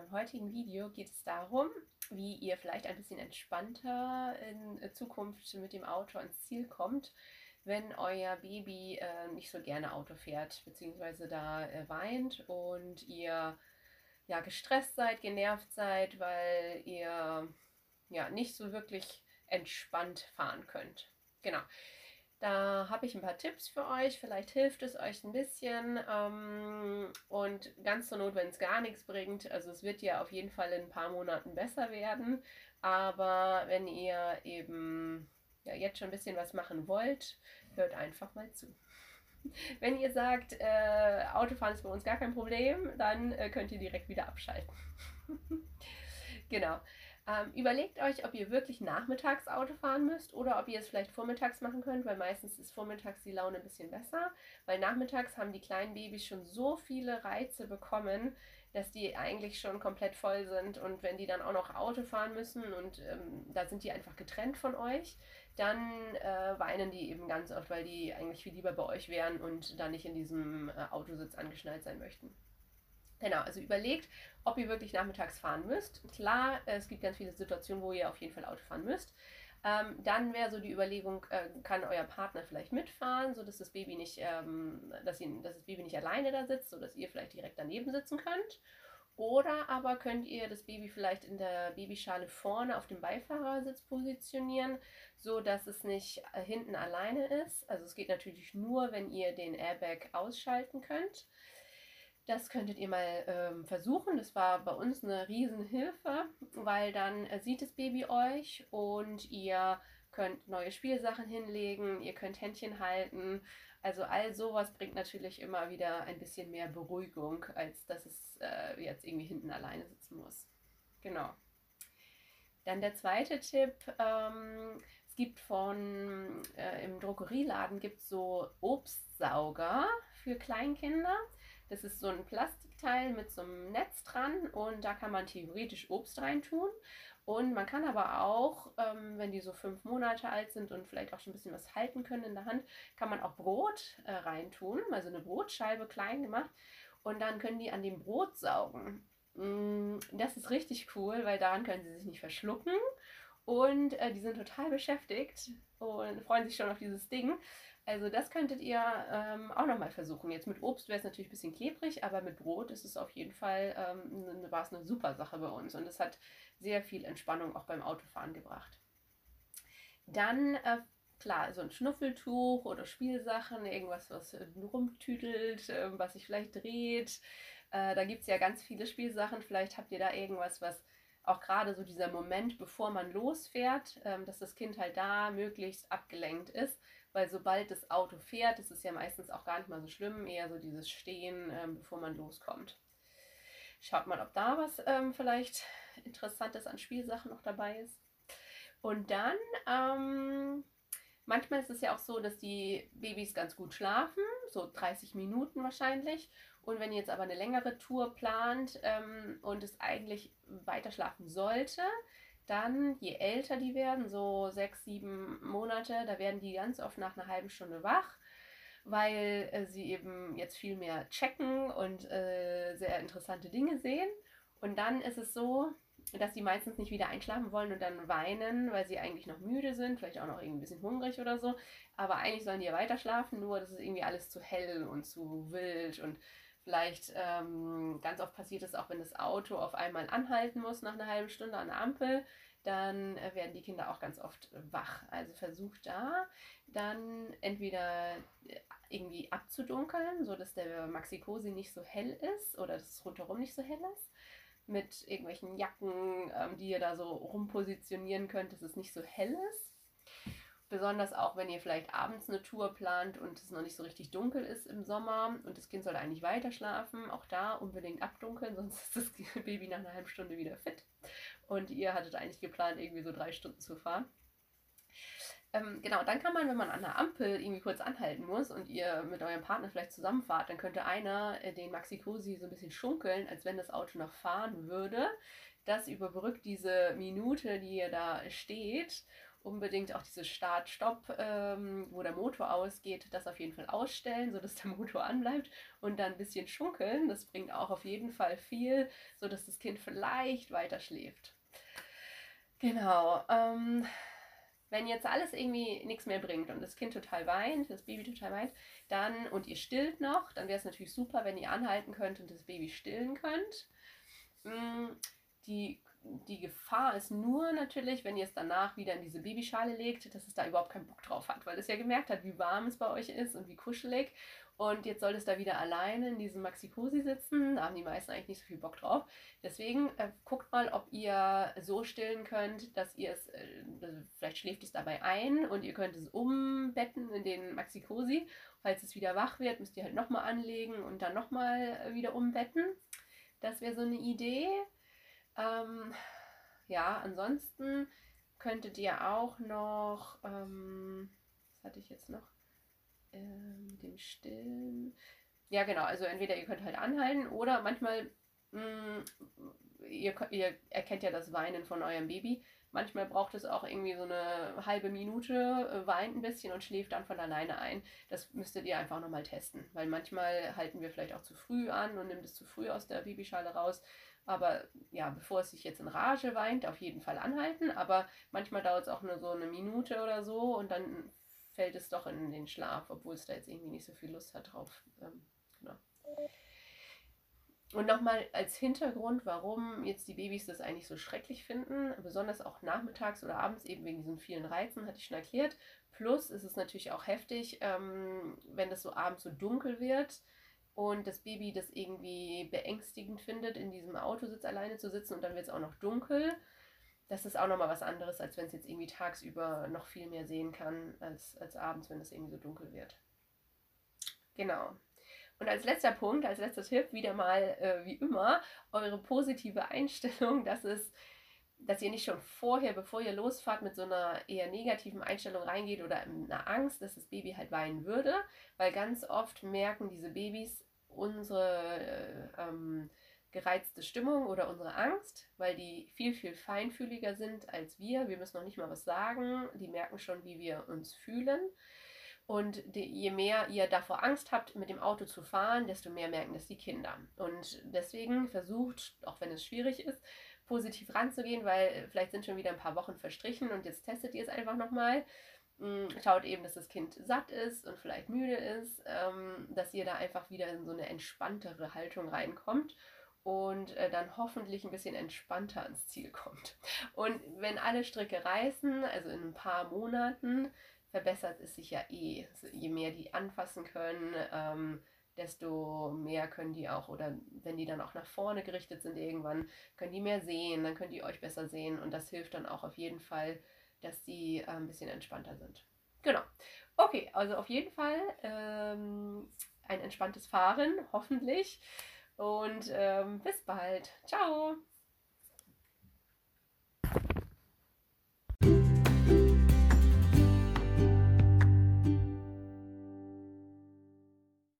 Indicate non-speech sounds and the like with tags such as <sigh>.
meinem heutigen Video geht es darum, wie ihr vielleicht ein bisschen entspannter in Zukunft mit dem Auto ans Ziel kommt, wenn euer Baby äh, nicht so gerne Auto fährt, beziehungsweise da äh, weint und ihr ja gestresst seid, genervt seid, weil ihr ja nicht so wirklich entspannt fahren könnt. Genau. Da habe ich ein paar Tipps für euch. Vielleicht hilft es euch ein bisschen. Ähm, und ganz zur Not, wenn es gar nichts bringt, also es wird ja auf jeden Fall in ein paar Monaten besser werden. Aber wenn ihr eben ja, jetzt schon ein bisschen was machen wollt, hört einfach mal zu. <laughs> Wenn ihr sagt, äh, Autofahren ist bei uns gar kein Problem, dann äh, könnt ihr direkt wieder abschalten. <laughs> genau. Ähm, überlegt euch, ob ihr wirklich nachmittags Auto fahren müsst oder ob ihr es vielleicht vormittags machen könnt, weil meistens ist vormittags die Laune ein bisschen besser, weil nachmittags haben die kleinen Babys schon so viele Reize bekommen, dass die eigentlich schon komplett voll sind und wenn die dann auch noch Auto fahren müssen und ähm, da sind die einfach getrennt von euch, dann äh, weinen die eben ganz oft, weil die eigentlich viel lieber bei euch wären und da nicht in diesem äh, Autositz angeschnallt sein möchten. Genau, also überlegt, ob ihr wirklich nachmittags fahren müsst. Klar, es gibt ganz viele Situationen, wo ihr auf jeden Fall Auto fahren müsst. Ähm, dann wäre so die Überlegung, äh, kann euer Partner vielleicht mitfahren, sodass das Baby nicht, ähm, dass, ihn, dass das Baby nicht alleine da sitzt, sodass ihr vielleicht direkt daneben sitzen könnt. Oder aber könnt ihr das Baby vielleicht in der Babyschale vorne auf dem Beifahrersitz positionieren, so dass es nicht äh, hinten alleine ist. Also es geht natürlich nur, wenn ihr den Airbag ausschalten könnt. Das könntet ihr mal ähm, versuchen. Das war bei uns eine Riesenhilfe, weil dann äh, sieht das Baby euch und ihr könnt neue Spielsachen hinlegen, ihr könnt Händchen halten. Also all sowas bringt natürlich immer wieder ein bisschen mehr Beruhigung, als dass es äh, jetzt irgendwie hinten alleine sitzen muss. Genau. Dann der zweite Tipp. Ähm, es gibt von äh, im Drogerieladen gibt so Obstsauger für Kleinkinder. Das ist so ein Plastikteil mit so einem Netz dran und da kann man theoretisch Obst reintun. Und man kann aber auch, ähm, wenn die so fünf Monate alt sind und vielleicht auch schon ein bisschen was halten können in der Hand, kann man auch Brot äh, reintun, also eine Brotscheibe klein gemacht. Und dann können die an dem Brot saugen. Mm, das ist richtig cool, weil daran können sie sich nicht verschlucken. Und äh, die sind total beschäftigt und freuen sich schon auf dieses Ding. Also das könntet ihr ähm, auch nochmal versuchen. Jetzt mit Obst wäre es natürlich ein bisschen klebrig, aber mit Brot ist es auf jeden Fall, ähm, eine, war es eine super Sache bei uns. Und es hat sehr viel Entspannung auch beim Autofahren gebracht. Dann, äh, klar, so ein Schnuffeltuch oder Spielsachen, irgendwas, was rumtütelt, äh, was sich vielleicht dreht. Äh, da gibt es ja ganz viele Spielsachen. Vielleicht habt ihr da irgendwas, was auch gerade so dieser Moment, bevor man losfährt, ähm, dass das Kind halt da möglichst abgelenkt ist weil sobald das Auto fährt, ist es ja meistens auch gar nicht mal so schlimm, eher so dieses Stehen, ähm, bevor man loskommt. Schaut mal, ob da was ähm, vielleicht Interessantes an Spielsachen noch dabei ist. Und dann, ähm, manchmal ist es ja auch so, dass die Babys ganz gut schlafen, so 30 Minuten wahrscheinlich. Und wenn ihr jetzt aber eine längere Tour plant ähm, und es eigentlich weiter schlafen sollte, dann, je älter die werden, so sechs, sieben Monate, da werden die ganz oft nach einer halben Stunde wach, weil äh, sie eben jetzt viel mehr checken und äh, sehr interessante Dinge sehen. Und dann ist es so, dass sie meistens nicht wieder einschlafen wollen und dann weinen, weil sie eigentlich noch müde sind, vielleicht auch noch irgendwie ein bisschen hungrig oder so. Aber eigentlich sollen die ja weiter schlafen, nur das ist irgendwie alles zu hell und zu wild und Vielleicht ähm, ganz oft passiert es auch, wenn das Auto auf einmal anhalten muss nach einer halben Stunde an der Ampel, dann äh, werden die Kinder auch ganz oft wach. Also versucht da dann entweder äh, irgendwie abzudunkeln, sodass der Maxi-Cosi nicht so hell ist oder dass es rundherum nicht so hell ist. Mit irgendwelchen Jacken, ähm, die ihr da so rumpositionieren könnt, dass es nicht so hell ist. Besonders auch, wenn ihr vielleicht abends eine Tour plant und es noch nicht so richtig dunkel ist im Sommer und das Kind soll eigentlich weiter schlafen. Auch da unbedingt abdunkeln, <laughs> sonst ist das <laughs> Baby nach einer halben Stunde wieder fit. Und ihr hattet eigentlich geplant, irgendwie so drei Stunden zu fahren. Ähm, genau, dann kann man, wenn man an der Ampel irgendwie kurz anhalten muss und ihr mit eurem Partner vielleicht zusammenfahrt, dann könnte einer äh, den Maxi-Cosi so ein bisschen schunkeln, als wenn das Auto noch fahren würde. Das überbrückt diese Minute, die ihr da steht unbedingt auch diese Start-Stopp, ähm, wo der Motor ausgeht, das auf jeden Fall ausstellen, sodass der <laughs> Motor anbleibt und dann ein bisschen schunkeln. Das bringt auch auf jeden Fall viel, sodass das Kind vielleicht weiter schläft. Genau. Ähm, wenn jetzt alles irgendwie nichts mehr bringt und das Kind total weint, das Baby total weint, dann und ihr stillt noch, dann wäre es natürlich super, wenn ihr anhalten könnt und das Baby stillen könnt. Mm, die die Gefahr ist nur natürlich, wenn ihr es danach wieder in diese Babyschale legt, dass es da überhaupt keinen Bock drauf hat, weil es ja gemerkt hat, wie warm es bei euch ist und wie kuschelig. Und jetzt soll es da wieder alleine in diesem Maxi-Cosi sitzen. Da haben die meisten eigentlich nicht so viel Bock drauf. Deswegen äh, guckt mal, ob ihr so stillen könnt, dass ihr es, äh, vielleicht schläft es dabei ein und ihr könnt es umbetten in den Maxi-Cosi. Falls es wieder wach wird, müsst ihr halt nochmal anlegen und dann nochmal äh, wieder umbetten. Das wäre so eine Idee. Ja, ansonsten könntet ihr auch noch, ähm, was hatte ich jetzt noch? Ähm, dem Stillen. Ja, genau, also entweder ihr könnt halt anhalten oder manchmal, mh, mm, ihr, ihr erkennt ja das Weinen von eurem Baby. Manchmal braucht es auch irgendwie so eine halbe Minute, äh, weint ein bisschen und schläft dann von alleine ein. Das müsstet ihr einfach nochmal testen, weil manchmal halten wir vielleicht auch zu früh an und nimmt es zu früh aus der Babyschale raus. Aber ja, bevor es sich jetzt in Rage weint, auf jeden Fall anhalten. Aber manchmal dauert es auch nur so eine Minute oder so und dann fällt es doch in den Schlaf, obwohl es da jetzt irgendwie nicht so viel Lust hat drauf. Ähm, genau. Und nochmal als Hintergrund, warum jetzt die Babys das eigentlich so schrecklich finden, besonders auch nachmittags oder abends eben wegen diesen vielen Reizen, hatte ich schon erklärt. Plus ist es natürlich auch heftig, ähm, wenn es so abends so dunkel wird und das Baby das irgendwie beängstigend findet, in diesem Autositz alleine zu sitzen und dann wird es auch noch dunkel. Das ist auch nochmal was anderes, als wenn es jetzt irgendwie tagsüber noch viel mehr sehen kann, als, als abends, wenn es irgendwie so dunkel wird. Genau. Und als letzter Punkt, als letzter Tipp, wieder mal äh, wie immer, eure positive Einstellung, <laughs> dass es dass ihr nicht schon vorher, bevor ihr losfahrt, mit so einer eher negativen Einstellung reingeht oder einer Angst, dass das Baby halt weinen würde, weil ganz oft merken diese Babys unsere äh, ähm, gereizte Stimmung oder unsere Angst, weil die viel, viel feinfühliger sind als wir. Wir müssen noch nicht mal was sagen, die merken schon, wie wir uns fühlen. Und die, je mehr ihr davor Angst habt, mit dem Auto zu fahren, desto mehr merken das die Kinder. Und deswegen versucht, auch wenn es schwierig ist, positiv ranzugehen, weil vielleicht sind schon wieder ein paar Wochen verstrichen und jetzt testet ihr es einfach nochmal. Mm, schaut eben, dass das Kind satt ist und vielleicht müde ist, ähm, dass ihr da einfach wieder in so eine entspanntere Haltung reinkommt und äh, dann hoffentlich ein bisschen entspannter ans Ziel kommt. Und wenn alle Stricke reißen, also in ein paar Monaten, verbessert es sich ja eh. Je mehr die anfassen können, ähm, desto mehr können die auch, oder wenn die dann auch nach vorne gerichtet sind irgendwann, können die mehr sehen, dann können die euch besser sehen und das hilft dann auch auf jeden Fall, dass die äh, ein bisschen entspannter sind. Genau. Okay, also auf jeden Fall ähm, ein entspanntes Fahren, hoffentlich. Und ähm, bis bald. Ciao.